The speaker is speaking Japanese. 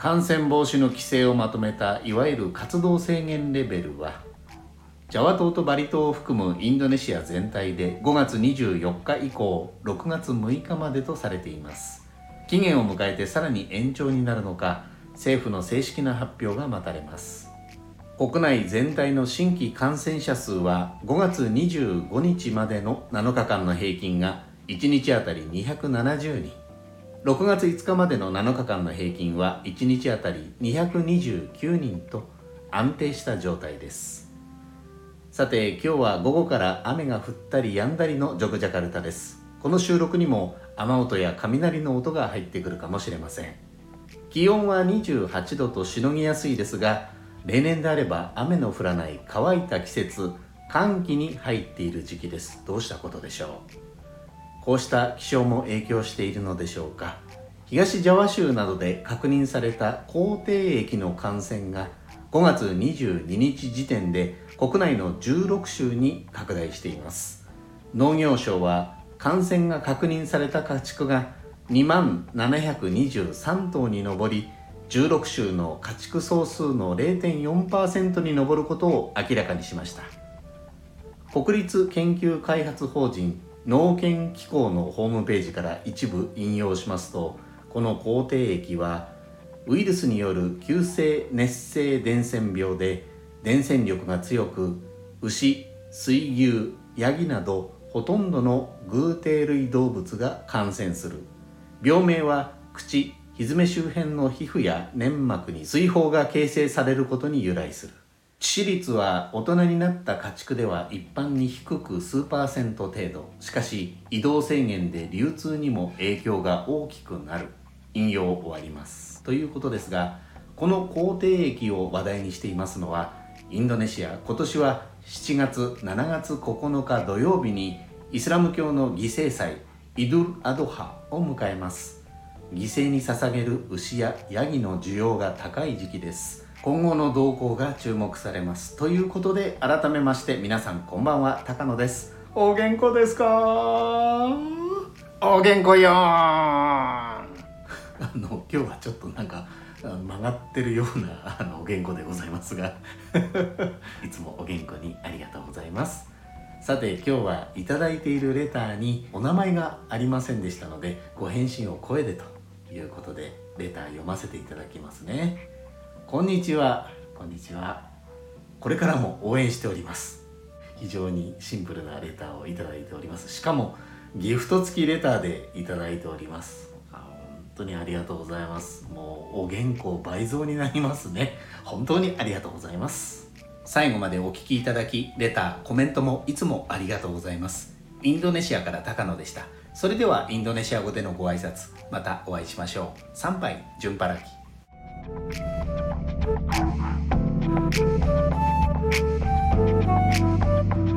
感染防止の規制をまとめたいわゆる活動制限レベルはジャワ島とバリ島を含むインドネシア全体で5月24日以降6月6日までとされています。期限を迎えてさらに延長になるのか政府の正式な発表が待たれます。国内全体の新規感染者数は5月25日までの7日間の平均が1日あたり270人。6月5日までの7日間の平均は1日あたり229人と安定した状態です。さて今日は午後から雨が降ったり止んだりのジョグジャカルタです。この収録にも雨音や雷の音が入ってくるかもしれません。気温は28度としのぎやすいですが例年であれば雨の降らない乾いた季節寒気に入っている時期です。どうしたことでしょう？こうした気象も影響しているのでしょうか。東ジャワ州などで確認された口蹄疫の感染が5月22日時点で国内の16州に拡大しています。農業省は感染が確認された家畜が2万723頭に上り16州の家畜総数の0.4%に上ることを明らかにしました。国立研究開発法人農研機構のホームページから一部引用しますとこの口蹄疫はウイルスによる急性熱性伝染病で伝染力が強く牛水牛ヤギなどほとんどの偶蹄類動物が感染する。病名は口蹄周辺の皮膚や粘膜に水泡が形成されることに由来する。致死率は大人になった家畜では一般に低く数パーセント程度しかし移動制限で流通にも影響が大きくなる。引用終わります。ということですがこの口蹄疫を話題にしていますのはインドネシア。今年は7月7月9日土曜日にイスラム教の犠牲祭イドゥル・アドハを迎えます。犠牲に捧げる牛やヤギの需要が高い時期です。今後の動向が注目されます。ということで改めまして皆さんこんばんは。高野です。お元気ですか？お元気よあの今日はちょっとなんか曲がってるようなあのお元気でございますが。いつもお元気にありがとうございます。さて今日はいただいているレターにお名前がありませんでしたのでご返信を声でということでレター読ませていただきますねこんにちはこんにちはこれからも応援しております非常にシンプルなレターをいただいておりますしかもギフト付きレターでいただいております本当にありがとうございますもうお原稿倍増になりますね本当にありがとうございます最後までお聞きいただき、レター、コメントもいつもありがとうございます。インドネシアから高野でした。それではインドネシア語でのご挨拶、またお会いしましょう。参拝、順パラキ。Thank you.